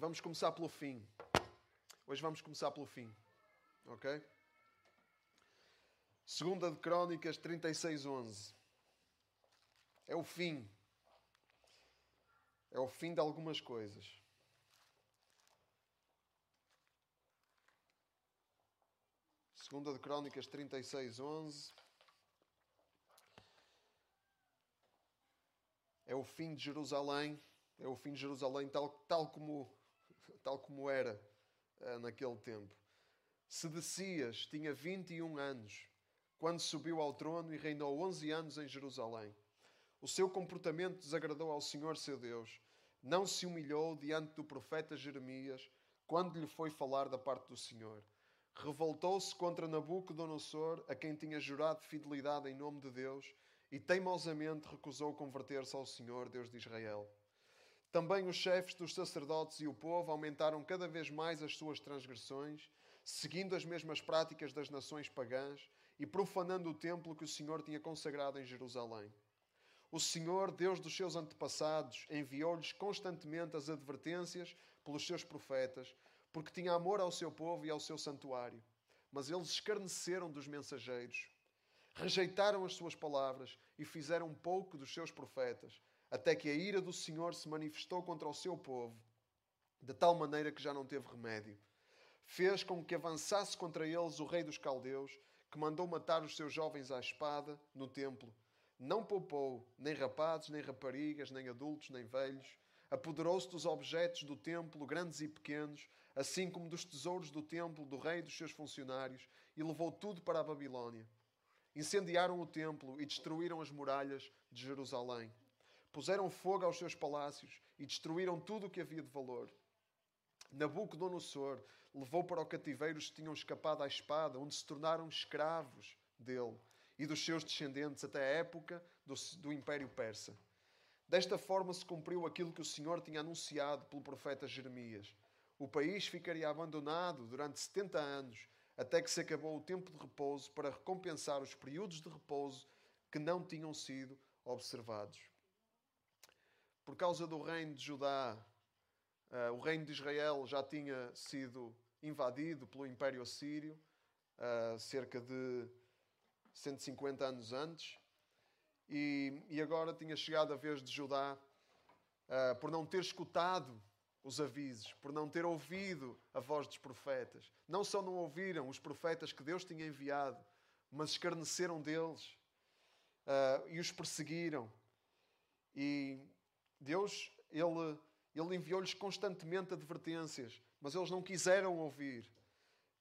vamos começar pelo fim. Hoje vamos começar pelo fim. Ok? Segunda de Crónicas 36:11. É o fim. É o fim de algumas coisas. Segunda de Crónicas 36:11. É o fim de Jerusalém, é o fim de Jerusalém tal, tal como tal como era uh, naquele tempo. Sedecias tinha 21 anos quando subiu ao trono e reinou 11 anos em Jerusalém. O seu comportamento desagradou ao Senhor seu Deus. Não se humilhou diante do profeta Jeremias quando lhe foi falar da parte do Senhor. Revoltou-se contra Nabucodonosor, a quem tinha jurado fidelidade em nome de Deus, e teimosamente recusou converter-se ao Senhor, Deus de Israel. Também os chefes dos sacerdotes e o povo aumentaram cada vez mais as suas transgressões, seguindo as mesmas práticas das nações pagãs e profanando o templo que o Senhor tinha consagrado em Jerusalém. O Senhor, Deus dos seus antepassados, enviou-lhes constantemente as advertências pelos seus profetas, porque tinha amor ao seu povo e ao seu santuário. Mas eles escarneceram dos mensageiros, rejeitaram as suas palavras e fizeram pouco dos seus profetas até que a ira do Senhor se manifestou contra o seu povo, de tal maneira que já não teve remédio. Fez com que avançasse contra eles o rei dos caldeus, que mandou matar os seus jovens à espada no templo. Não poupou nem rapazes, nem raparigas, nem adultos, nem velhos. Apoderou-se dos objetos do templo, grandes e pequenos, assim como dos tesouros do templo, do rei e dos seus funcionários, e levou tudo para a Babilônia. Incendiaram o templo e destruíram as muralhas de Jerusalém. Puseram fogo aos seus palácios e destruíram tudo o que havia de valor. Nabucodonosor levou para o cativeiro os que tinham escapado à espada, onde se tornaram escravos dele e dos seus descendentes até a época do, do Império Persa. Desta forma se cumpriu aquilo que o Senhor tinha anunciado pelo profeta Jeremias. O país ficaria abandonado durante 70 anos, até que se acabou o tempo de repouso para recompensar os períodos de repouso que não tinham sido observados por causa do reino de Judá, uh, o reino de Israel já tinha sido invadido pelo Império Assírio, uh, cerca de 150 anos antes, e, e, agora tinha chegado a vez de Judá, uh, por não ter escutado os avisos, por não ter ouvido a voz dos profetas. Não só não ouviram os profetas que Deus tinha enviado, mas escarneceram deles e os perseguiram. E, Deus, Ele, ele enviou-lhes constantemente advertências, mas eles não quiseram ouvir.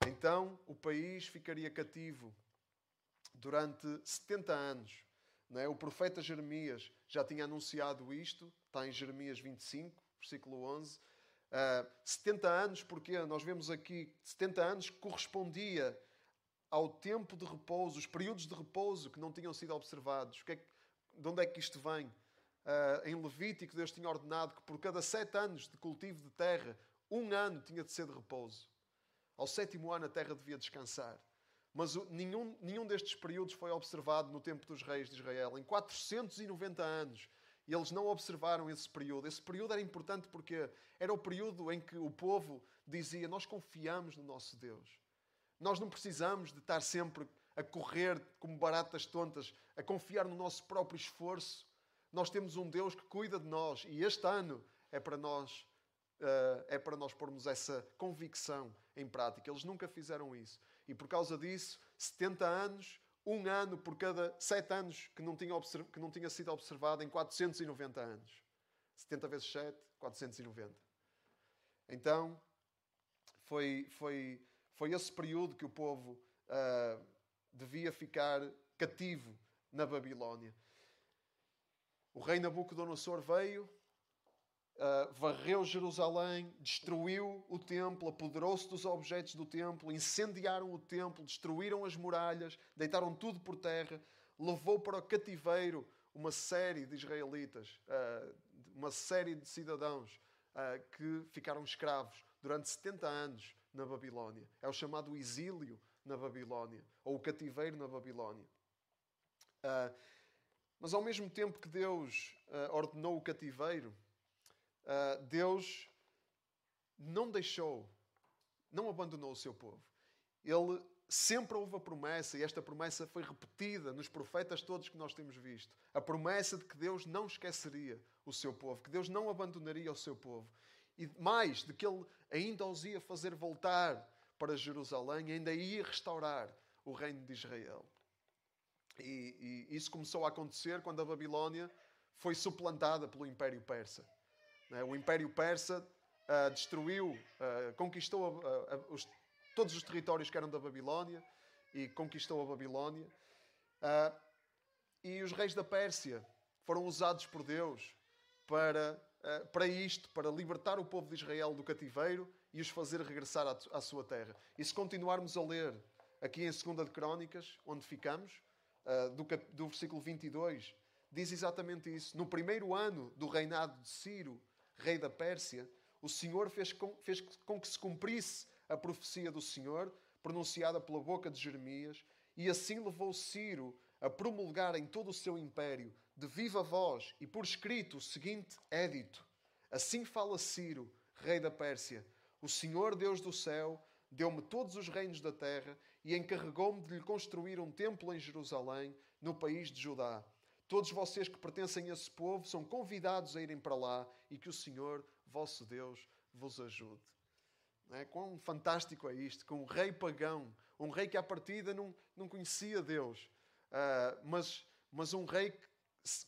Então o país ficaria cativo durante 70 anos. É? O profeta Jeremias já tinha anunciado isto, está em Jeremias 25, versículo 11. Uh, 70 anos, porque nós vemos aqui 70 anos que correspondia ao tempo de repouso, os períodos de repouso que não tinham sido observados. Que é, de onde é que isto vem? Uh, em Levítico, Deus tinha ordenado que por cada sete anos de cultivo de terra, um ano tinha de ser de repouso. Ao sétimo ano, a terra devia descansar. Mas nenhum, nenhum destes períodos foi observado no tempo dos reis de Israel. Em 490 anos, eles não observaram esse período. Esse período era importante porque era o período em que o povo dizia: Nós confiamos no nosso Deus. Nós não precisamos de estar sempre a correr como baratas tontas, a confiar no nosso próprio esforço. Nós temos um Deus que cuida de nós e este ano é para nós uh, é para nós pormos essa convicção em prática. Eles nunca fizeram isso e por causa disso, 70 anos, um ano por cada sete anos que não tinha, que não tinha sido observado em 490 anos. 70 vezes 7, 490. Então, foi, foi, foi esse período que o povo uh, devia ficar cativo na Babilónia. O rei Nabucodonosor veio, uh, varreu Jerusalém, destruiu o templo, apoderou-se dos objetos do templo, incendiaram o templo, destruíram as muralhas, deitaram tudo por terra, levou para o cativeiro uma série de israelitas, uh, uma série de cidadãos uh, que ficaram escravos durante 70 anos na Babilónia. É o chamado exílio na Babilónia, ou o cativeiro na Babilónia. Uh, mas ao mesmo tempo que Deus uh, ordenou o cativeiro, uh, Deus não deixou, não abandonou o seu povo. Ele sempre houve a promessa, e esta promessa foi repetida nos profetas todos que nós temos visto. A promessa de que Deus não esqueceria o seu povo, que Deus não abandonaria o seu povo. E mais, de que Ele ainda os ia fazer voltar para Jerusalém, ainda ia restaurar o reino de Israel. E, e isso começou a acontecer quando a Babilónia foi suplantada pelo Império Persa. Né? O Império Persa uh, destruiu, uh, conquistou uh, os, todos os territórios que eram da Babilónia e conquistou a Babilónia. e os reis da Pérsia foram usados por Deus para, para isto, para libertar o povo de Israel do cativeiro e os fazer regressar à, à sua terra. E se continuarmos a ler aqui em 2 de Crónicas, onde ficamos, do, do versículo 22, diz exatamente isso. No primeiro ano do reinado de Ciro, rei da Pérsia, o Senhor fez com, fez com que se cumprisse a profecia do Senhor, pronunciada pela boca de Jeremias, e assim levou Ciro a promulgar em todo o seu império, de viva voz e por escrito, o seguinte édito: Assim fala Ciro, rei da Pérsia: O Senhor Deus do céu deu-me todos os reinos da terra e encarregou-me de lhe construir um templo em Jerusalém, no país de Judá. Todos vocês que pertencem a esse povo são convidados a irem para lá e que o Senhor, vosso Deus, vos ajude. Não é? Quão fantástico é isto, com um rei pagão, um rei que à partida não, não conhecia Deus, uh, mas, mas um rei que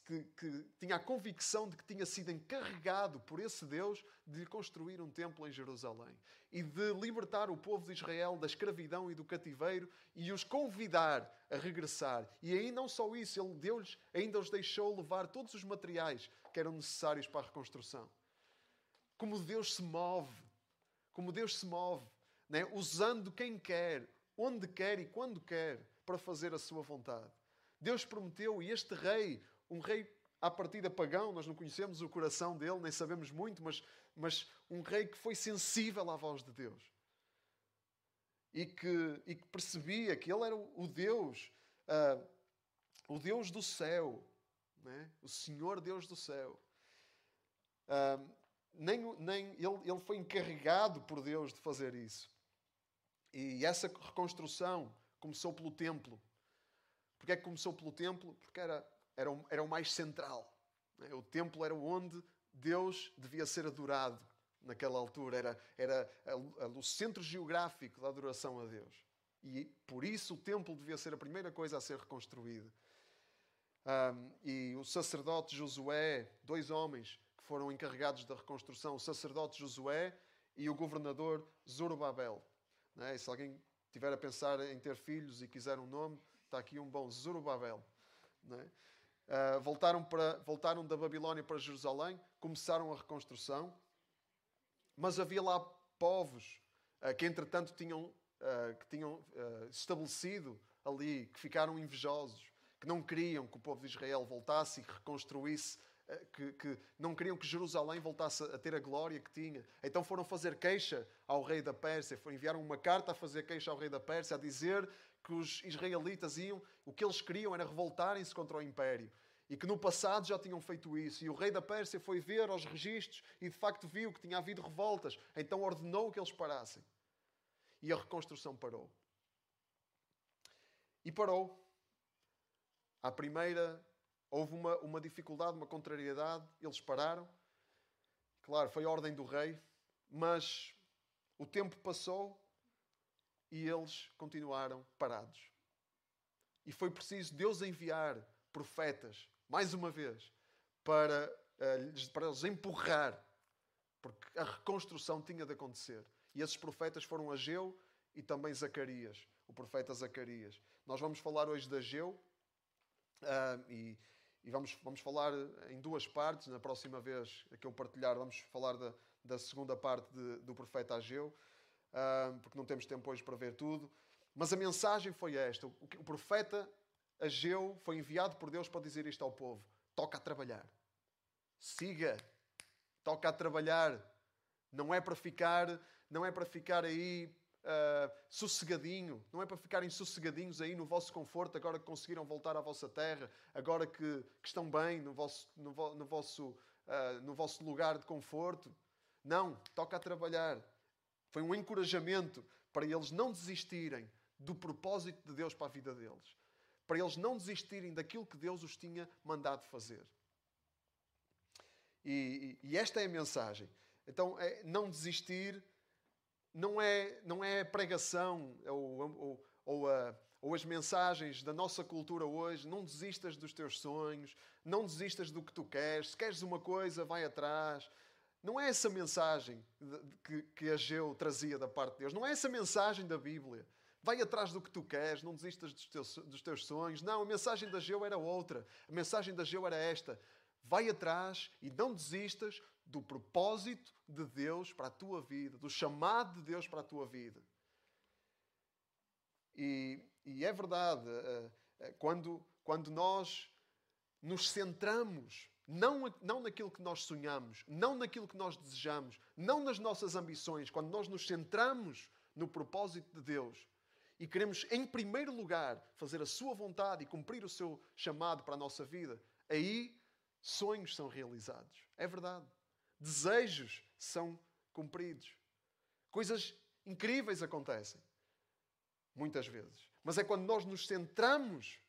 que, que, tinha a convicção de que tinha sido encarregado por esse Deus de construir um templo em Jerusalém e de libertar o povo de Israel da escravidão e do cativeiro e os convidar a regressar. E aí não só isso, ele Deus ainda os deixou levar todos os materiais que eram necessários para a reconstrução. Como Deus se move, como Deus se move, né? usando quem quer, onde quer e quando quer para fazer a sua vontade. Deus prometeu e este rei um rei à partida pagão, nós não conhecemos o coração dele, nem sabemos muito, mas, mas um rei que foi sensível à voz de Deus. E que, e que percebia que ele era o Deus, uh, o Deus do céu, né? o Senhor Deus do céu. Uh, nem, nem ele, ele foi encarregado por Deus de fazer isso. E essa reconstrução começou pelo templo. Porquê é que começou pelo templo? Porque era era o, era o mais central. Né? O templo era onde Deus devia ser adorado naquela altura. Era, era o centro geográfico da adoração a Deus. E por isso o templo devia ser a primeira coisa a ser reconstruída. Um, e o sacerdote Josué, dois homens que foram encarregados da reconstrução, o sacerdote Josué e o governador Zorobabel. É? se alguém tiver a pensar em ter filhos e quiser um nome, está aqui um bom Zorobabel. É? Uh, voltaram, para, voltaram da Babilónia para Jerusalém, começaram a reconstrução, mas havia lá povos uh, que, entretanto, tinham, uh, que tinham estabelecido ali, que ficaram invejosos, que não queriam que o povo de Israel voltasse e reconstruísse, que, que não queriam que Jerusalém voltasse a ter a glória que tinha. Então foram fazer queixa ao rei da Pérsia, enviaram uma carta a fazer queixa ao rei da Pérsia, a dizer que os israelitas iam, o que eles queriam era revoltarem-se contra o império. E que no passado já tinham feito isso. E o rei da Pérsia foi ver aos registros e de facto viu que tinha havido revoltas. Então ordenou que eles parassem. E a reconstrução parou. E parou. À primeira, houve uma, uma dificuldade, uma contrariedade. Eles pararam. Claro, foi a ordem do rei. Mas o tempo passou e eles continuaram parados. E foi preciso Deus enviar profetas, mais uma vez, para, uh, para os empurrar, porque a reconstrução tinha de acontecer. E esses profetas foram Ageu e também Zacarias, o profeta Zacarias. Nós vamos falar hoje de Ageu uh, e, e, vamos, vamos falar em duas partes. Na próxima vez que eu partilhar, vamos falar da, da segunda parte de, do profeta Ageu porque não temos tempo hoje para ver tudo. Mas a mensagem foi esta: o profeta Ageu foi enviado por Deus para dizer isto ao povo: toca a trabalhar, siga, toca a trabalhar. Não é para ficar, não é para ficar aí Uh, sossegadinho, não é para ficarem sossegadinhos aí no vosso conforto, agora que conseguiram voltar à vossa terra, agora que, que estão bem no vosso, no, no vosso, uh, no vosso lugar de conforto. Não, toca a trabalhar. Foi um encorajamento para eles não desistirem do propósito de Deus para a vida deles. Para eles não desistirem daquilo que Deus os tinha mandado fazer. E, e, esta é a mensagem. Então, é, não desistir não é, não é a pregação ou, ou, ou, a, ou as mensagens da nossa cultura hoje. Não desistas dos teus sonhos, não desistas do que tu queres. Se queres uma coisa, vai atrás. Não é essa mensagem que, que Ageu trazia da parte de Deus. Não é essa mensagem da Bíblia. Vai atrás do que tu queres, não desistas dos teus, dos teus sonhos. Não, a mensagem de Ageu era outra. A mensagem de Ageu era esta. Vai atrás e não desistas do propósito de Deus para a tua vida, do chamado de Deus para a tua vida. E, e é verdade, eh, eh, quando, quando nós nos centramos não, não naquilo que nós sonhamos, não naquilo que nós desejamos, não nas nossas ambições, quando nós nos centramos no propósito de Deus e queremos, em primeiro lugar, fazer a Sua vontade e cumprir o seu chamado para a nossa vida, aí sonhos são realizados. É verdade. Desejos são cumpridos. Coisas incríveis acontecem. Muitas vezes. Mas é quando nós nos centramos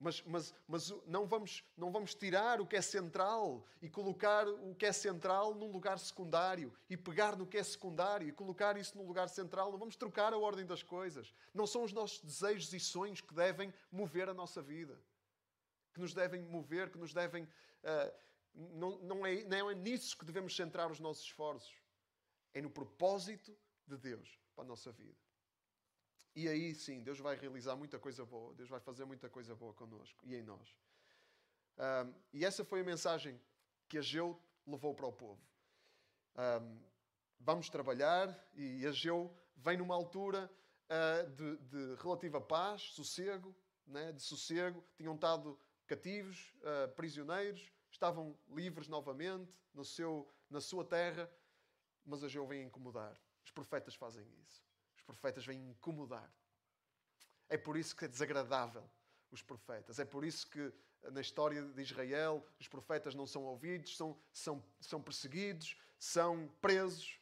mas, mas, mas não, vamos, não vamos tirar o que é central e colocar o que é central num lugar secundário e pegar no que é secundário e colocar isso no lugar central. Não vamos trocar a ordem das coisas. Não são os nossos desejos e sonhos que devem mover a nossa vida, que nos devem mover, que nos devem. Uh, não, não, é, não é nisso que devemos centrar os nossos esforços. É no propósito de Deus para a nossa vida. E aí sim, Deus vai realizar muita coisa boa. Deus vai fazer muita coisa boa connosco e em nós. Um, e essa foi a mensagem que Ageu levou para o povo. Um, vamos trabalhar e Ageu vem numa altura uh, de, de, relativa paz, sossego, né, de sossego. Tinham estado cativos, uh, prisioneiros, estavam livres novamente no seu, na sua terra, mas Ageu vem incomodar. Os profetas fazem isso profetas vêm incomodar. É por isso que é desagradável os profetas. É por isso que na história de Israel os profetas não são ouvidos, são, são, são perseguidos, são presos,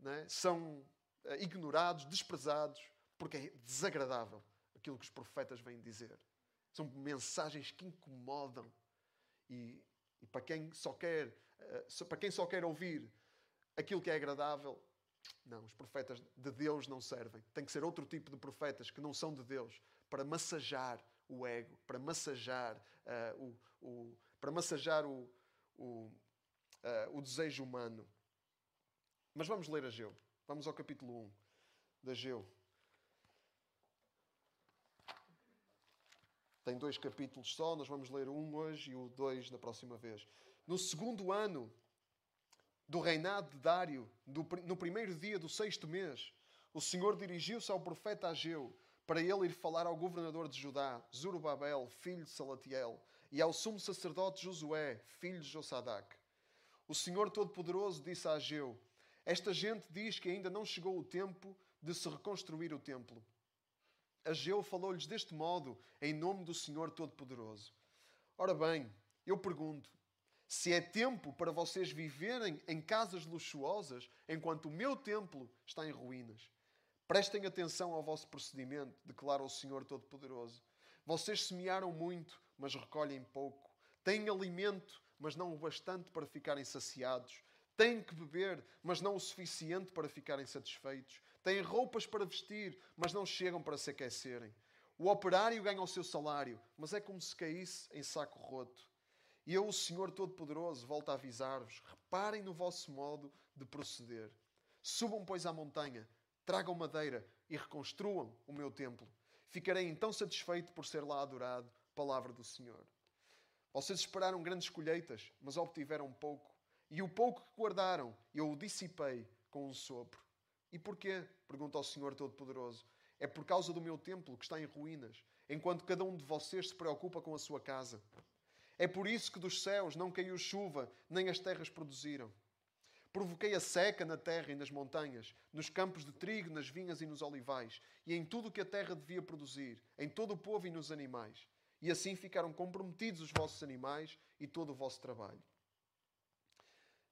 né? são eh, ignorados, desprezados, porque é desagradável aquilo que os profetas vêm dizer. São mensagens que incomodam. E, e para, quem só quer, eh, para quem só quer ouvir aquilo que é agradável, não, os profetas de Deus não servem. Tem que ser outro tipo de profetas que não são de Deus para massajar o ego, para massajar uh, o, o, para massajar o, o, uh, o desejo humano. Mas vamos ler Ageu. Vamos ao capítulo 1 de Ageu. Tem dois capítulos só, nós vamos ler um hoje e o dois da próxima vez. No segundo ano do reinado de Dário, no primeiro dia do sexto mês, o Senhor dirigiu-se ao profeta Ageu para ele ir falar ao governador de Judá, Zorobabel, filho de Salatiel, e ao sumo sacerdote Josué, filho de Josadac. O Senhor Todo-Poderoso disse a Ageu: Esta gente diz que ainda não chegou o tempo de se reconstruir o templo. Ageu falou-lhes deste modo, em nome do Senhor Todo-Poderoso. Ora bem, eu pergunto: se é tempo para vocês viverem em casas luxuosas enquanto o meu templo está em ruínas. Prestem atenção ao vosso procedimento, declara o Senhor Todo-Poderoso. Vocês semearam muito, mas recolhem pouco. Têm alimento, mas não o bastante para ficarem saciados. Têm que beber, mas não o suficiente para ficarem satisfeitos. Têm roupas para vestir, mas não chegam para se aquecerem. O operário ganha o seu salário, mas é como se caísse em saco roto. E eu, o Senhor Todo-Poderoso, volto a avisar-vos: reparem no vosso modo de proceder. Subam, pois, à montanha, tragam madeira e reconstruam o meu templo. Ficarei então satisfeito por ser lá adorado. Palavra do Senhor. Vocês esperaram grandes colheitas, mas obtiveram pouco. E o pouco que guardaram, eu o dissipei com um sopro. E porquê? Pergunta ao Senhor Todo-Poderoso. É por causa do meu templo que está em ruínas, enquanto cada um de vocês se preocupa com a sua casa. É por isso que dos céus não caiu chuva, nem as terras produziram. Provoquei a seca na terra e nas montanhas, nos campos de trigo, nas vinhas e nos olivais, e em tudo o que a terra devia produzir, em todo o povo e nos animais. E assim ficaram comprometidos os vossos animais e todo o vosso trabalho.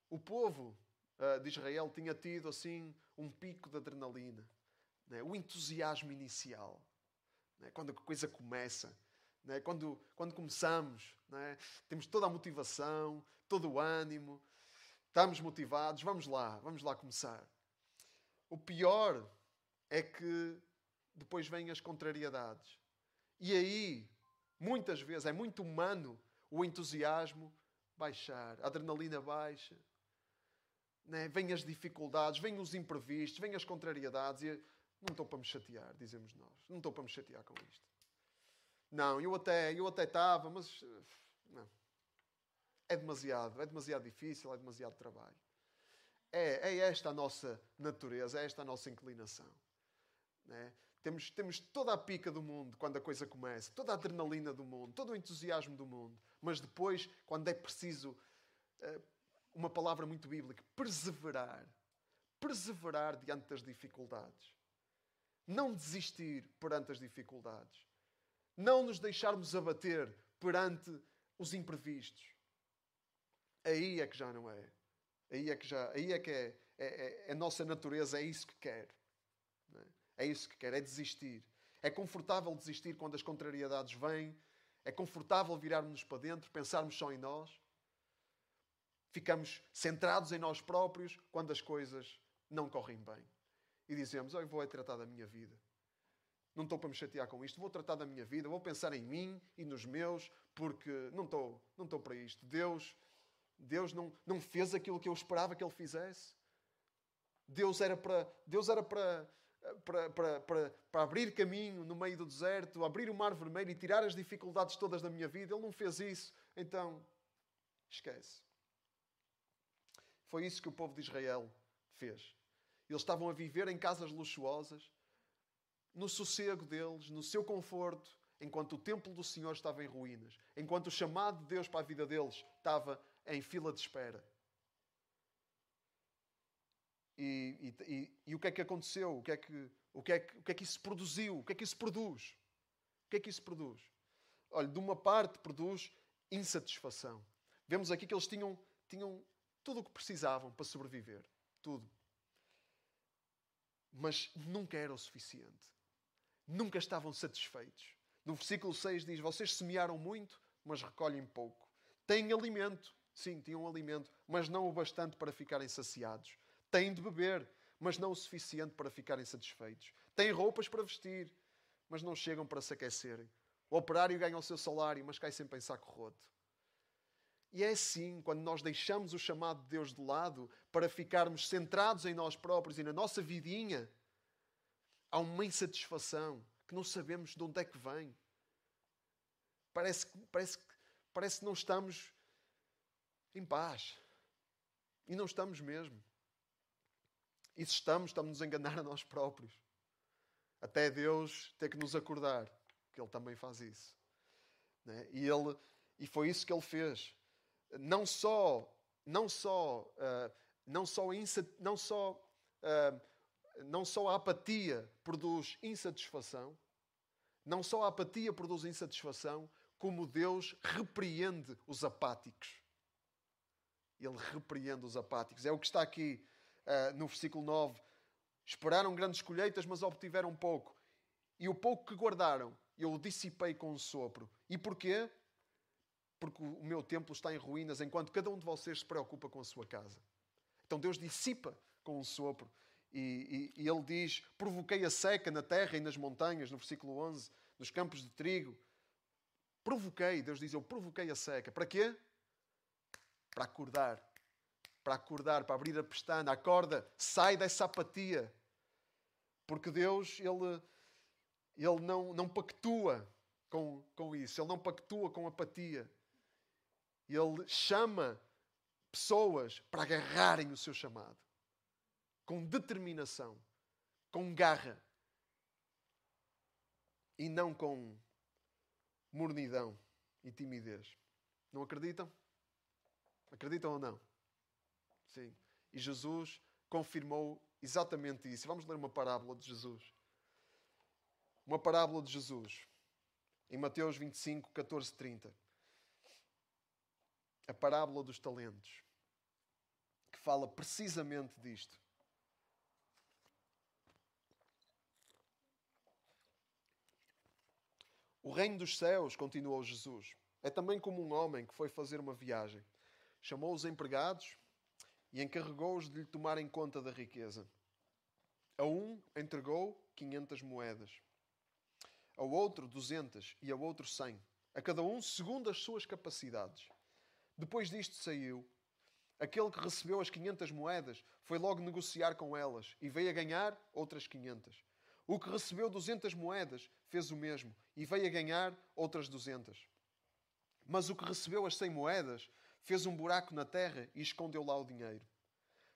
O povo uh, de Israel tinha tido assim um pico de adrenalina, né? o entusiasmo inicial, né? quando a coisa começa, né? quando, quando começamos, né? temos toda a motivação, todo o ânimo, estamos motivados, vamos lá, vamos lá começar. O pior é que depois vêm as contrariedades. E aí, muitas vezes, é muito humano o entusiasmo baixar, a adrenalina baixa, né? vêm as dificuldades, vêm os imprevistos, vêm as contrariedades e não estou para me chatear, dizemos nós. Não estou para me chatear com isto. Não, eu até eu até estava, mas não. É demasiado, é demasiado difícil, é demasiado trabalho. É, é esta a nossa natureza, é esta a nossa inclinação. Né? Temos, temos toda a pica do mundo quando a coisa começa, toda a adrenalina do mundo, todo o entusiasmo do mundo. Mas depois, quando é preciso uh, uma palavra muito bíblica, perseverar. Perseverar diante das dificuldades. Não desistir perante as dificuldades. Não nos deixarmos abater perante os imprevistos. Aí é que já não é. Aí é que já, aí é que é, é, é, é a nossa natureza, é isso que quer. É? é isso que quer, é desistir. É confortável desistir quando as contrariedades vêm. É confortável virarmos para dentro, pensarmos só em nós. Ficamos centrados em nós próprios quando as coisas não correm bem. E dizemos: oh, Eu vou é tratar da minha vida. Não estou para me chatear com isto. Vou tratar da minha vida. Vou pensar em mim e nos meus, porque não estou, não estou para isto. Deus, Deus não, não fez aquilo que eu esperava que Ele fizesse. Deus era para, Deus era para, para, para, para, para abrir caminho no meio do deserto, abrir o mar vermelho e tirar as dificuldades todas da minha vida. Ele não fez isso. Então, esquece. Foi isso que o povo de Israel fez. Eles estavam a viver em casas luxuosas, no sossego deles, no seu conforto, enquanto o templo do Senhor estava em ruínas, enquanto o chamado de Deus para a vida deles estava em fila de espera. E, e, e, e, o que é que aconteceu? O que é que, o, que é que, o que é que isso produziu? O que é que isso produz? O que é que isso produz? Olha, de uma parte produz insatisfação. Vemos aqui que eles tinham, tinham tudo o que precisavam para sobreviver. Tudo. Mas nunca era o suficiente. Nunca estavam satisfeitos. No versículo 6 diz: Vocês semearam muito, mas recolhem pouco. Têm alimento. Sim, tinham alimento, mas não o bastante para ficarem saciados. Têm de beber, mas não o suficiente para ficarem satisfeitos. Têm roupas para vestir, mas não chegam para se aquecerem. O operário ganha o seu salário, mas cai sempre em saco roto. E é assim, quando nós deixamos o chamado de Deus de lado para ficarmos centrados em nós próprios e na nossa vidinha, há uma insatisfação que não sabemos de onde é que vem. Parece, parece, parece que não estamos em paz. E não estamos mesmo. E se estamos, estamos a enganar a nós próprios. Até Deus ter que nos acordar, que Ele também faz isso. Né? E, ele, e foi isso que Ele fez não só não só uh, não só não só uh, não só a apatia produz insatisfação, não só a apatia produz insatisfação, como Deus repreende os apáticos. Ele repreende os apáticos. É o que está aqui uh, no versículo 9. Esperaram grandes colheitas, mas obtiveram pouco. E o pouco que guardaram, eu o dissipei com um sopro. E porquê? porque o meu templo está em ruínas, enquanto cada um de vocês se preocupa com a sua casa. Então Deus dissipa com um sopro. E, e, e, ele diz: Provoquei a seca na terra e nas montanhas, no versículo 11, nos campos de trigo. Provoquei, Deus diz: Eu provoquei a seca. Para quê? Para acordar. Para acordar, para abrir a pestana. Acorda, sai dessa apatia. Porque Deus, Ele, ele não, não pactua com, com isso. Ele não pactua com apatia. Ele chama pessoas para agarrarem o seu chamado com determinação, com garra e não com mornidão e timidez. Não acreditam? Acreditam ou não? Sim. E Jesus confirmou exatamente isso. Vamos ler uma parábola de Jesus. Uma parábola de Jesus. Em Mateus 25, 14, 30 a parábola dos talentos, que fala precisamente disto. O reino dos céus, continuou Jesus, é também como um homem que foi fazer uma viagem. Chamou os empregados e encarregou-os de lhe tomarem conta da riqueza. A um entregou quinhentas moedas, ao outro duzentas e ao outro cem, a cada um segundo as suas capacidades. Depois disto saiu. Aquele que recebeu as quinhentas moedas foi logo negociar com elas e veio a ganhar outras quinhentas. O que recebeu duzentas moedas fez o mesmo e veio a ganhar outras duzentas. Mas o que recebeu as cem moedas fez um buraco na terra e escondeu lá o dinheiro.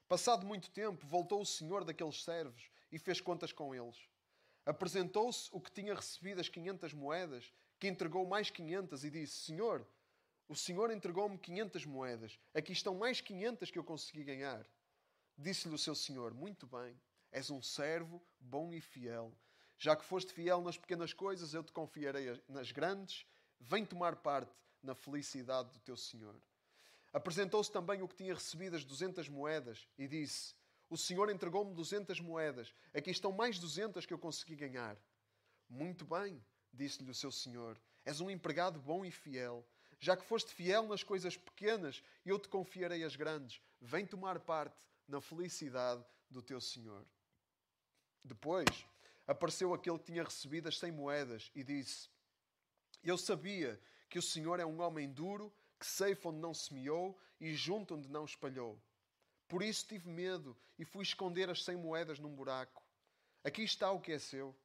Passado muito tempo, voltou o senhor daqueles servos e fez contas com eles. Apresentou-se o que tinha recebido as quinhentas moedas, que entregou mais quinhentas e disse: Senhor, o senhor entregou-me quinhentas moedas. Aqui estão mais quinhentas que eu consegui ganhar. Disse-lhe o seu senhor: Muito bem, és um servo bom e fiel. Já que foste fiel nas pequenas coisas, eu te confiarei nas grandes. Vem tomar parte na felicidade do teu senhor. Apresentou-se também o que tinha recebido as duzentas moedas e disse: O Senhor entregou-me duzentas moedas. Aqui estão mais duzentas que eu consegui ganhar. Muito bem, disse-lhe o seu Senhor. És um empregado bom e fiel. Já que foste fiel nas coisas pequenas, eu te confiarei as grandes. Vem tomar parte na felicidade do teu Senhor. Depois apareceu aquele que tinha recebido as cem moedas e disse: Eu sabia que o Senhor é um homem duro que ceifa onde não semeou e junta onde não espalhou. Por isso tive medo e fui esconder as cem moedas num buraco. Aqui está o que é seu.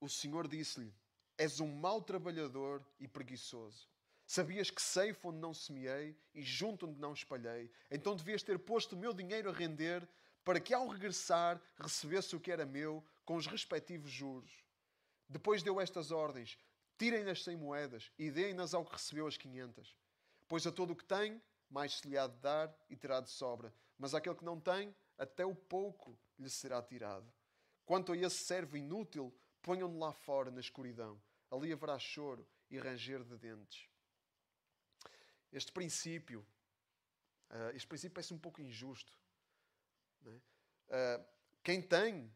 O Senhor disse-lhe: És um mau trabalhador e preguiçoso. Sabias que ceifa onde não semeei e junto onde não espalhei. Então devias ter posto o meu dinheiro a render para que ao regressar recebesse o que era meu com os respectivos juros. Depois deu estas ordens: Tirem-nas cem moedas e deem-nas ao que recebeu as quinhentas. Pois a todo o que tem, mais se lhe há de dar e terá de sobra. Mas àquele que não tem, até o pouco lhe será tirado. Quanto a esse servo inútil, ponham-no lá fora na escuridão. Ali haverá choro e ranger de dentes. Este princípio, uh, este princípio parece um pouco injusto. Uh, quem tem,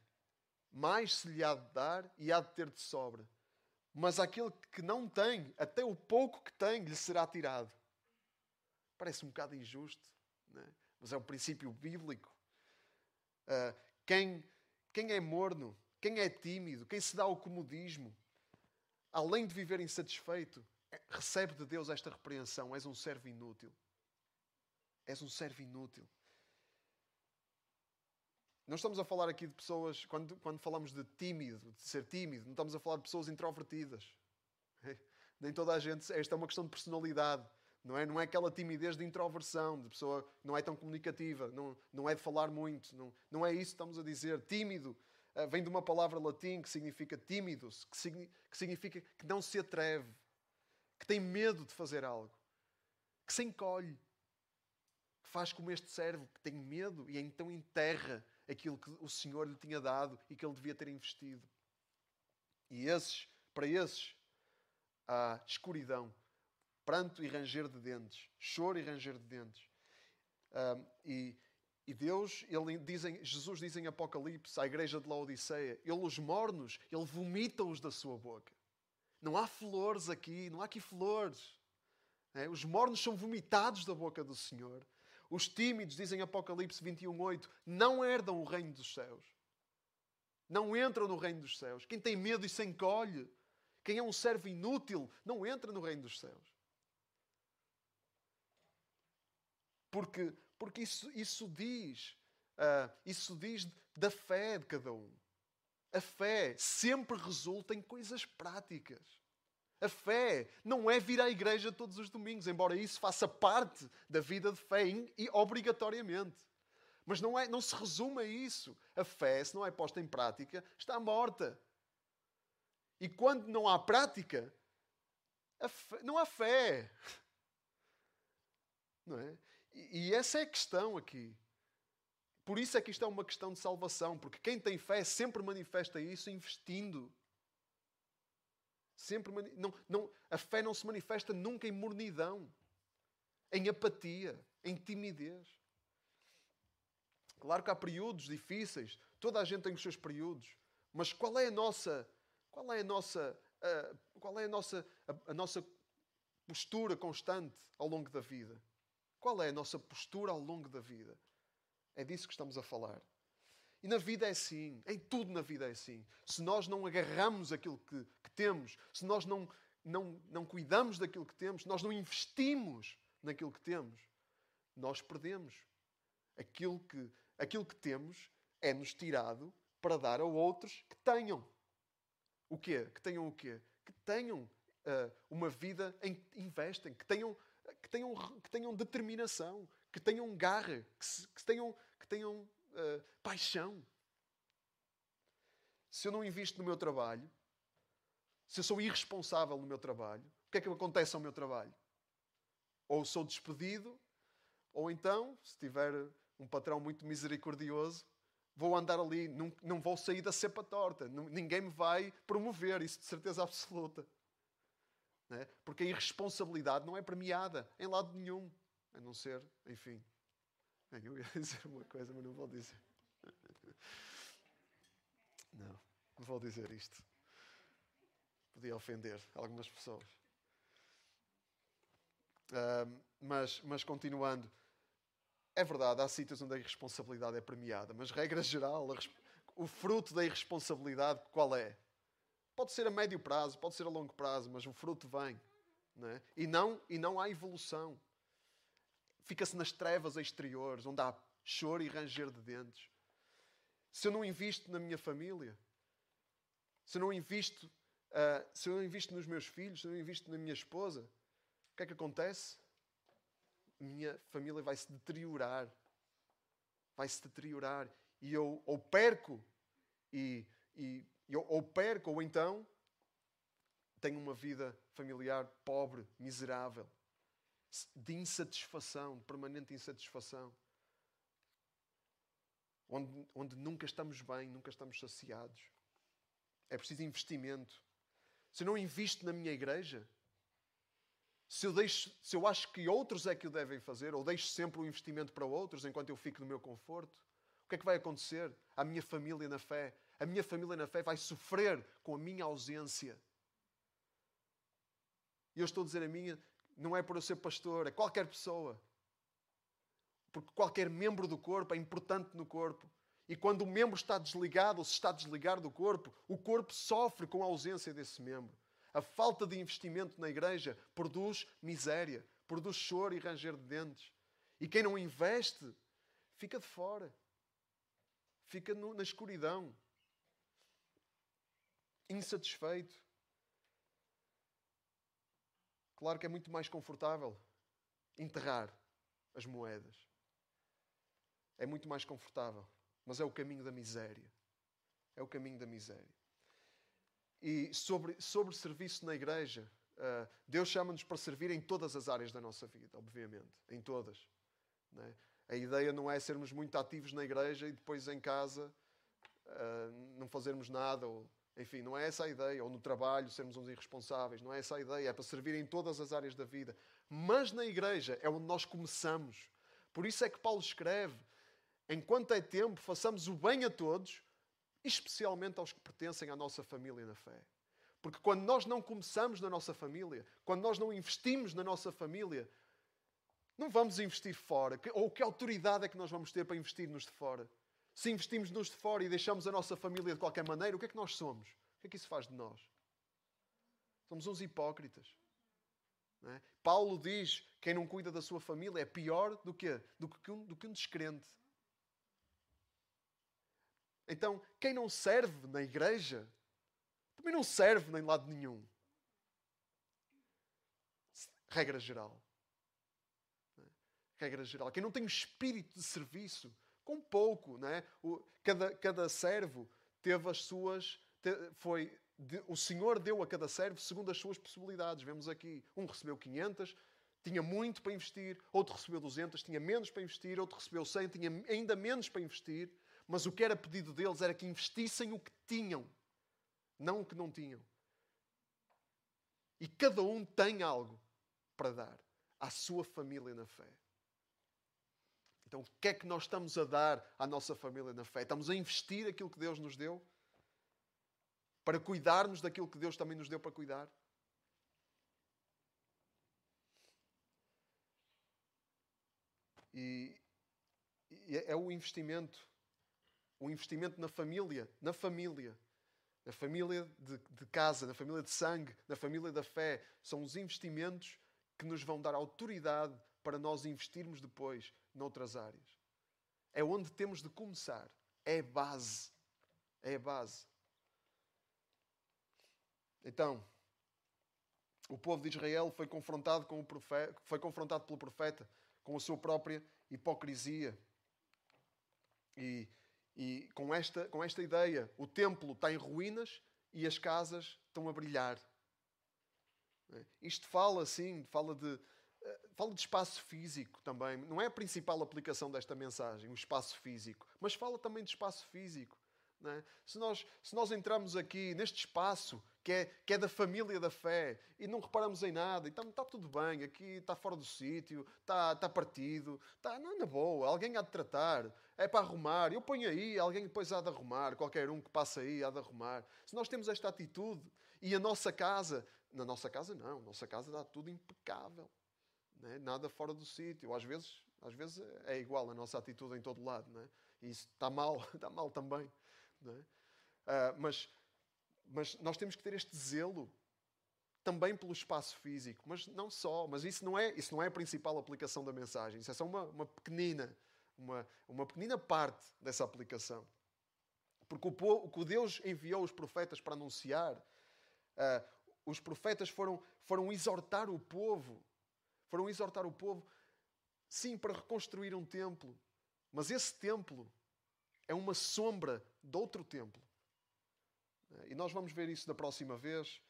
mais se lhe há de dar e há de ter de sobra mas aquele que não tem, até o pouco que tem, lhe será tirado. Parece um bocado injusto, é? mas é um princípio bíblico. Uh, quem, quem é morno, quem é tímido, quem se dá ao comodismo, além de viver insatisfeito, é, recebe de Deus esta repreensão: és um servo inútil. És um servo inútil. Não estamos a falar aqui de pessoas, quando, quando falamos de tímido, de ser tímido, não estamos a falar de pessoas introvertidas. Nem toda a gente. Esta é uma questão de personalidade. Não é, não é aquela timidez de introversão, de pessoa que não é tão comunicativa, não, não é de falar muito. Não, não é isso que estamos a dizer. Tímido uh, vem de uma palavra latim que significa tímidos, que, signi que significa que não se atreve, que tem medo de fazer algo, que se encolhe, que faz como este servo, que tem medo e então enterra aquilo que o Senhor lhe tinha dado e que ele devia ter investido. E esses, para esses, há escuridão, pranto e ranger de dentes, choro e ranger de dentes. Um, e, e, Deus, ele diz em, Jesus diz em Apocalipse à igreja de Laodiceia: Ele os mornos, Ele vomita-os da sua boca. Não há flores aqui, não há aqui flores. É? Os mornos são vomitados da boca do Senhor. Os tímidos, dizem Apocalipse 21:8, não herdam o reino dos céus. Não entram no reino dos céus. Quem tem medo e se encolhe, quem é um servo inútil, não entra no reino dos céus. Porque, porque isso, isso diz, uh, isso diz da fé de cada um. A fé sempre resulta em coisas práticas. A fé não é vir à igreja todos os domingos, embora isso faça parte da vida de fé e obrigatoriamente. Mas não, é, não se resume a isso. A fé, se não é posta em prática, está morta. E quando não há prática, fé, não há fé. Não é? E, e essa é a questão aqui. Por isso é que isto é uma questão de salvação, porque quem tem fé sempre manifesta isso investindo Sempre não, não, a fé não se manifesta nunca em mornidão. em apatia, em timidez. Claro que há períodos difíceis, toda a gente tem os seus períodos, mas qual é a nossa, qual é a nossa, uh, qual é a nossa, a, a nossa postura constante ao longo da vida? Qual é a nossa postura ao longo da vida? É disso que estamos a falar. E na vida é assim, em tudo na vida é assim. Se nós não agarramos aquilo que, que temos, se nós não, não, não cuidamos daquilo que temos, nós não investimos naquilo que temos, nós perdemos. Aquilo que, aquilo que temos é-nos tirado para dar a outros que tenham. O quê? Que tenham o quê? Que tenham uh, uma vida em que investem, que tenham, que tenham, que tenham determinação, que tenham garra, que, se, que tenham, que tenham uh, paixão. Se eu não invisto no meu trabalho, se eu sou irresponsável no meu trabalho, o que é que acontece ao meu trabalho? Ou sou despedido, ou então, se tiver um patrão muito misericordioso, vou andar ali, não, não vou sair da cepa torta, ninguém me vai promover, isso de certeza absoluta. É? Porque a irresponsabilidade não é premiada em lado nenhum, a não ser, enfim. Eu ia dizer uma coisa, mas não vou dizer. Não, não vou dizer isto. Podia ofender algumas pessoas. Uh, mas, mas continuando. É verdade, há sítios onde a irresponsabilidade é premiada, mas regra geral, o fruto da irresponsabilidade qual é? Pode ser a médio prazo, pode ser a longo prazo, mas o fruto vem. Não é? e, não, e não há evolução. Fica-se nas trevas exteriores, onde há choro e ranger de dentes. Se eu não invisto na minha família, se eu não invisto, uh, se eu não invisto nos meus filhos, se eu não invisto na minha esposa, o que é que acontece? minha família vai se deteriorar. Vai se deteriorar. E eu ou perco, e, e eu ou perco, ou então tenho uma vida familiar pobre, miserável, de insatisfação, de permanente insatisfação. Onde, onde nunca estamos bem, nunca estamos saciados. É preciso investimento. Se eu não invisto na minha igreja, se eu, deixo, se eu acho que outros é que o devem fazer, ou deixo sempre o investimento para outros enquanto eu fico no meu conforto, o que é que vai acontecer à minha família na fé? A minha família na fé vai sofrer com a minha ausência. E eu estou a dizer a minha, não é por eu ser pastor, é qualquer pessoa. Porque qualquer membro do corpo é importante no corpo. E quando o membro está desligado ou se está a desligar do corpo, o corpo sofre com a ausência desse membro. A falta de investimento na igreja produz miséria, produz choro e ranger de dentes. E quem não investe fica de fora, fica no, na escuridão, insatisfeito. Claro que é muito mais confortável enterrar as moedas. É muito mais confortável, mas é o caminho da miséria. É o caminho da miséria. E sobre, sobre serviço na igreja, uh, Deus chama-nos para servir em todas as áreas da nossa vida, obviamente. Em todas. É? A ideia não é sermos muito ativos na igreja e depois em casa uh, não fazermos nada. Ou, enfim, não é essa a ideia. Ou no trabalho sermos uns irresponsáveis. Não é essa a ideia. É para servir em todas as áreas da vida. Mas na igreja é onde nós começamos. Por isso é que Paulo escreve: enquanto é tempo, façamos o bem a todos especialmente aos que pertencem à nossa família na fé. Porque quando nós não começamos na nossa família, quando nós não investimos na nossa família, não vamos investir fora. Ou que autoridade é que nós vamos ter para investir nos de fora? Se investimos nos de fora e deixamos a nossa família de qualquer maneira, o que é que nós somos? O que é que isso faz de nós? Somos uns hipócritas. É? Paulo diz: quem não cuida da sua família é pior do que, do que, um, do que um descrente. Então, quem não serve na igreja, também não serve nem lado nenhum. Regra geral. Regra geral. Quem não tem o espírito de serviço, com pouco, né? O, cada, cada servo teve as suas. foi, de, o Senhor deu a cada servo segundo as suas possibilidades. Vemos aqui. Um recebeu 500, tinha muito para investir. Outro recebeu 200, tinha menos para investir. Outro recebeu 100, tinha ainda menos para investir. Mas o que era pedido deles era que investissem o que tinham, não o que não tinham. E cada um tem algo para dar. à sua família na fé. Então, o que é que nós estamos a dar à nossa família na fé? Estamos a investir aquilo que Deus nos deu? Para cuidarmos daquilo que Deus também nos deu para cuidar? E, e é o investimento. O investimento na família. Na família. Na família de, de casa, na família de sangue, na família da fé. São os investimentos que nos vão dar autoridade para nós investirmos depois noutras áreas. É onde temos de começar. É a base. É base. Então, o povo de Israel foi confrontado, com o profeta, foi confrontado pelo profeta com a sua própria hipocrisia. E, e com, esta, com esta ideia, o templo está em ruínas e as casas estão a brilhar. Isto fala, sim, fala de, fala de espaço físico também. Não é a principal aplicação desta mensagem, o espaço físico, mas fala também de espaço físico. É? Se, nós, se nós entramos aqui neste espaço que é, que é da família da fé e não reparamos em nada, então está tudo bem, aqui está fora do sítio, está, está partido, está não, na boa, alguém há de tratar, é para arrumar, eu ponho aí, alguém depois há de arrumar, qualquer um que passa aí há de arrumar. Se nós temos esta atitude e a nossa casa, na nossa casa não, nossa casa está tudo impecável, é? nada fora do sítio, às vezes, às vezes é igual a nossa atitude em todo lado, não é? e isso está mal, está mal também. Uh, mas, mas nós temos que ter este zelo também pelo espaço físico, mas não só. Mas isso não é, isso não é a principal aplicação da mensagem. Isso é só uma, uma pequenina, uma, uma pequenina parte dessa aplicação. Porque o, o que Deus enviou os profetas para anunciar, uh, os profetas foram, foram exortar o povo, foram exortar o povo, sim, para reconstruir um templo. Mas esse templo é uma sombra de outro templo. E nós vamos ver isso na próxima vez.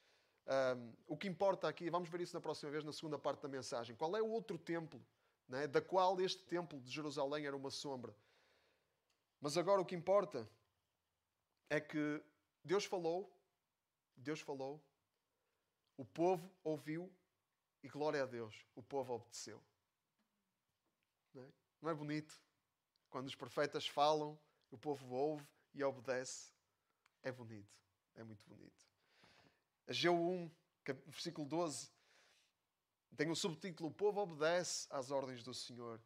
Um, o que importa aqui, vamos ver isso na próxima vez, na segunda parte da mensagem. Qual é o outro templo, né, da qual este templo de Jerusalém era uma sombra? Mas agora o que importa é que Deus falou, Deus falou, o povo ouviu e glória a Deus, o povo obedeceu. Não é, Não é bonito? Quando os profetas falam o povo ouve e obedece. É bonito. É muito bonito. Ageu 1, versículo 12, tem o subtítulo: O povo obedece às ordens do Senhor.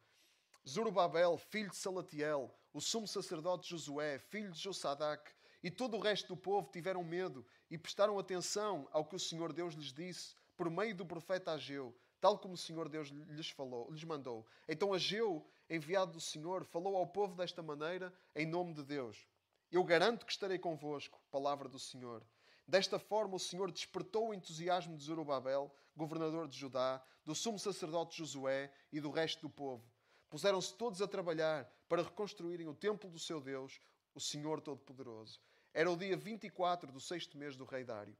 Zorobabel, filho de Salatiel, o sumo sacerdote Josué, filho de Josadac, e todo o resto do povo tiveram medo e prestaram atenção ao que o Senhor Deus lhes disse por meio do profeta Ageu, tal como o Senhor Deus lhes falou, lhes mandou. Então Ageu enviado do Senhor, falou ao povo desta maneira, em nome de Deus: Eu garanto que estarei convosco, palavra do Senhor. Desta forma, o Senhor despertou o entusiasmo de Zorobabel, governador de Judá, do sumo sacerdote Josué e do resto do povo. Puseram-se todos a trabalhar para reconstruírem o templo do seu Deus, o Senhor Todo-Poderoso. Era o dia 24 do sexto mês do rei Dário.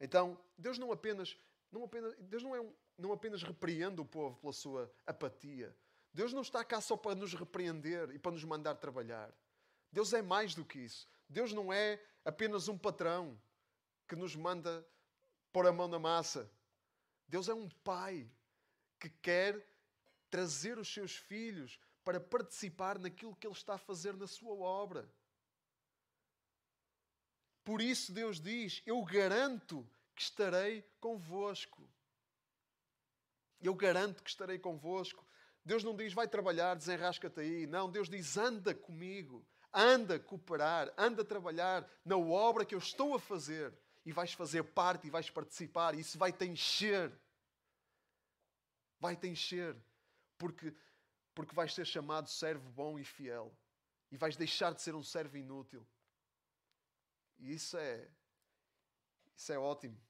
Então, Deus não apenas, não apenas, Deus não, é um, não apenas repreende o povo pela sua apatia, Deus não está cá só para nos repreender e para nos mandar trabalhar. Deus é mais do que isso. Deus não é apenas um patrão que nos manda pôr a mão na massa. Deus é um pai que quer trazer os seus filhos para participar naquilo que Ele está a fazer na sua obra. Por isso Deus diz: Eu garanto que estarei convosco. Eu garanto que estarei convosco. Deus não diz vai trabalhar, desenrasca-te aí. Não, Deus diz anda comigo, anda cooperar, anda trabalhar na obra que eu estou a fazer. E vais fazer parte e vais participar. E isso vai te encher. Vai te encher. Porque, porque vais ser chamado servo bom e fiel. E vais deixar de ser um servo inútil. E isso é, isso é ótimo.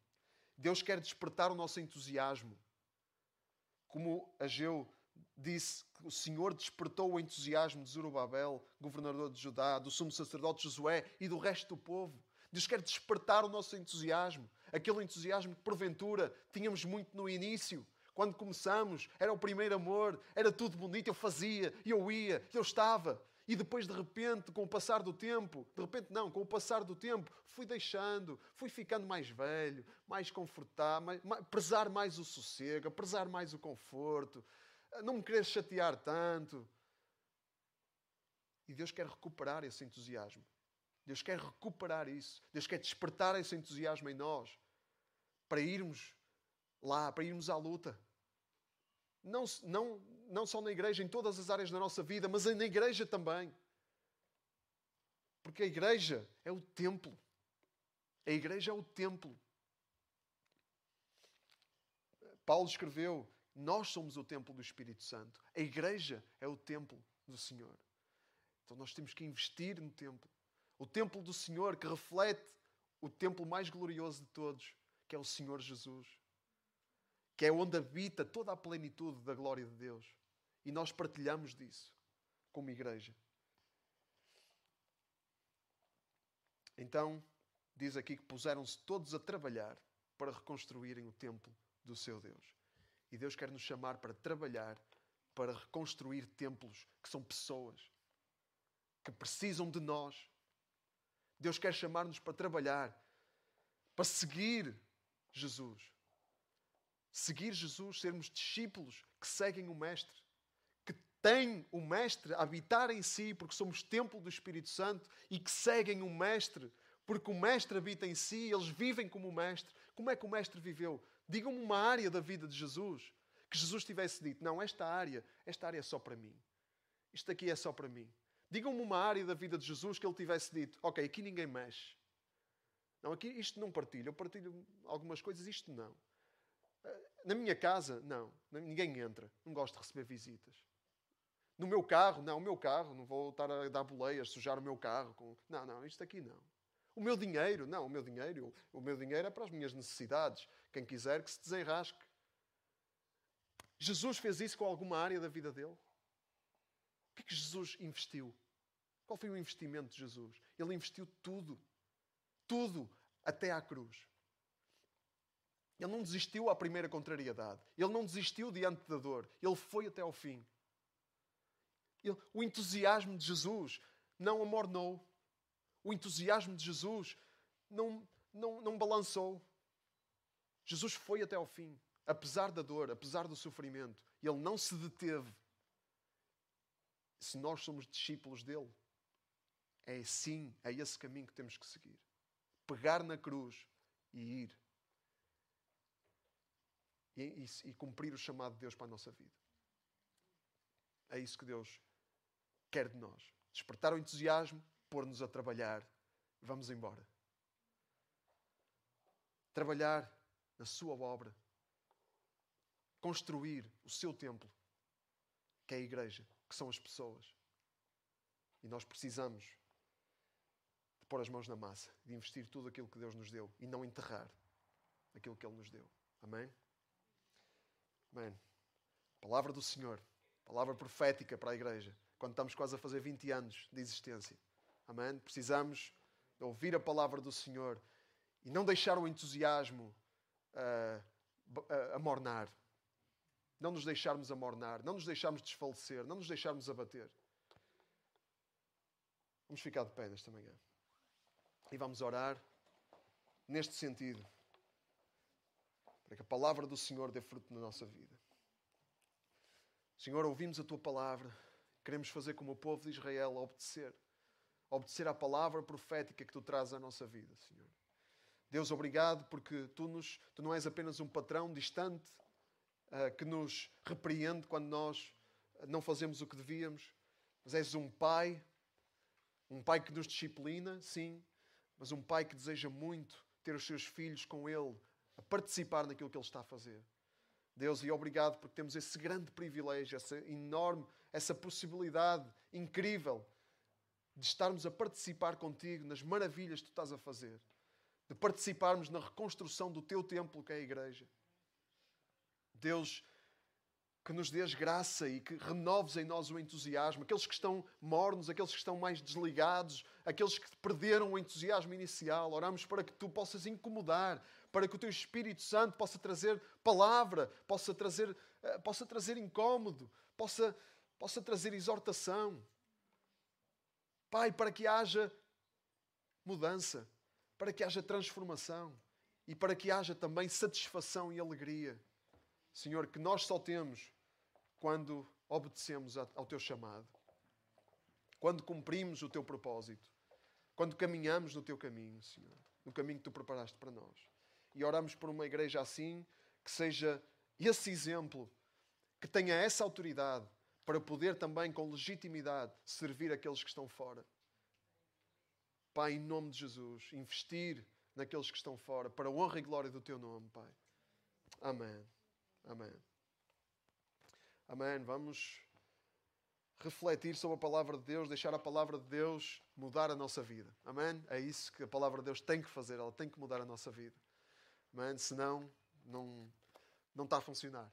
Deus quer despertar o nosso entusiasmo. Como Ageu disse o Senhor despertou o entusiasmo de Zorobabel, governador de Judá, do sumo sacerdote Josué e do resto do povo. Deus quer despertar o nosso entusiasmo, aquele entusiasmo que porventura tínhamos muito no início. Quando começamos, era o primeiro amor, era tudo bonito, eu fazia, eu ia, eu estava. E depois, de repente, com o passar do tempo, de repente não, com o passar do tempo, fui deixando, fui ficando mais velho, mais confortável, mais, mais, prezar mais o sossego, prezar mais o conforto, não me querer chatear tanto. E Deus quer recuperar esse entusiasmo. Deus quer recuperar isso. Deus quer despertar esse entusiasmo em nós para irmos lá, para irmos à luta. Não, não, não só na igreja, em todas as áreas da nossa vida, mas na igreja também. Porque a igreja é o templo. A igreja é o templo. Paulo escreveu: Nós somos o templo do Espírito Santo. A igreja é o templo do Senhor. Então nós temos que investir no templo. O templo do Senhor que reflete o templo mais glorioso de todos, que é o Senhor Jesus. Que é onde habita toda a plenitude da glória de Deus. E nós partilhamos disso como igreja. Então, diz aqui que puseram-se todos a trabalhar para reconstruírem o templo do seu Deus. E Deus quer nos chamar para trabalhar para reconstruir templos que são pessoas que precisam de nós. Deus quer chamar-nos para trabalhar, para seguir Jesus. Seguir Jesus, sermos discípulos que seguem o Mestre, têm o Mestre a habitar em si, porque somos templo do Espírito Santo, e que seguem o Mestre, porque o Mestre habita em si, eles vivem como o Mestre. Como é que o Mestre viveu? Digam-me uma área da vida de Jesus que Jesus tivesse dito: Não, esta área, esta área é só para mim. Isto aqui é só para mim. Digam-me uma área da vida de Jesus que ele tivesse dito: Ok, aqui ninguém mexe. Não, aqui isto não partilho. Eu partilho algumas coisas, isto não. Eh, na minha casa, não. Ninguém entra. Não gosto de receber visitas. No meu carro, não. O meu carro, não vou estar a dar boleias, sujar o meu carro. Com... Não, não, isto aqui não. O meu dinheiro, não. O meu dinheiro, o meu dinheiro é para as minhas necessidades. Quem quiser que se desenrasque. Jesus fez isso com alguma área da vida dele? O que é que Jesus investiu? Qual foi o investimento de Jesus? Ele investiu tudo. Tudo. Até à cruz. Ele não desistiu à primeira contrariedade. Ele não desistiu diante da dor. Ele foi até ao fim. O entusiasmo de Jesus não amornou. O entusiasmo de Jesus não, não, não balançou. Jesus foi até ao fim. Apesar da dor, apesar do sofrimento. Ele não se deteve se nós somos discípulos dele, é sim, é esse caminho que temos que seguir. Pegar na cruz e ir. E, e, e, cumprir o chamado de Deus para a nossa vida. É isso que Deus quer de nós. Despertar o entusiasmo, pôr-nos a trabalhar. Vamos embora. Trabalhar na sua obra. Construir o seu templo, que é a igreja que são as pessoas. E nós precisamos de pôr as mãos na massa, de investir tudo aquilo que Deus nos deu e não enterrar aquilo que Ele nos deu. Amém? Amém. Palavra do Senhor, palavra profética para a igreja, quando estamos quase a fazer 20 anos de existência. Amém? Precisamos ouvir a palavra do Senhor e não deixar o entusiasmo uh, uh, amornar não nos deixarmos amornar, não nos deixarmos desfalecer, não nos deixarmos abater. Vamos ficar de pé nesta manhã. E vamos orar neste sentido. Para que a palavra do Senhor dê fruto na nossa vida. Senhor, ouvimos a tua palavra. Queremos fazer como o povo de Israel, obedecer. Obedecer à palavra profética que tu trazes à nossa vida, Senhor. Deus, obrigado porque tu, nos, tu não és apenas um patrão distante, uh, que nos repreende quando nós não fazemos o que devíamos, mas és um pai, um pai que nos disciplina, sim, mas um pai que deseja muito ter os seus filhos com ele, a participar naquilo que ele está a fazer. Deus, e obrigado porque temos esse grande privilégio, essa enorme, essa possibilidade incrível de estarmos a participar contigo nas maravilhas que tu estás a fazer, de participarmos na reconstrução do teu templo, que é a igreja. Deus, que nos dês graça e que renoves em nós o entusiasmo. Aqueles que estão mornos, aqueles que estão mais desligados, aqueles que perderam o entusiasmo inicial. Oramos para que tu possas incomodar, para que o teu Espírito Santo possa trazer palavra, possa trazer, eh, possa trazer incômodo, possa, possa trazer exortação. Pai, para que haja mudança, para que haja transformação e para que haja também satisfação e alegria. Senhor, que nós só temos quando obedecemos ao teu chamado, quando cumprimos o teu propósito, quando caminhamos no teu caminho, Senhor, no caminho que tu preparaste para nós. E oramos por uma igreja assim, que seja esse exemplo, que tenha essa autoridade para poder também, com legitimidade, servir aqueles que estão fora. Pai, em nome de Jesus, investir naqueles que estão fora, para a honra e glória do teu nome, Pai. Amém. Amém. Amém. Vamos refletir sobre a palavra de Deus, deixar a palavra de Deus mudar a nossa vida. Amém? É isso que a palavra de Deus tem que fazer, ela tem que mudar a nossa vida. Amém? Senão, não, não está a funcionar.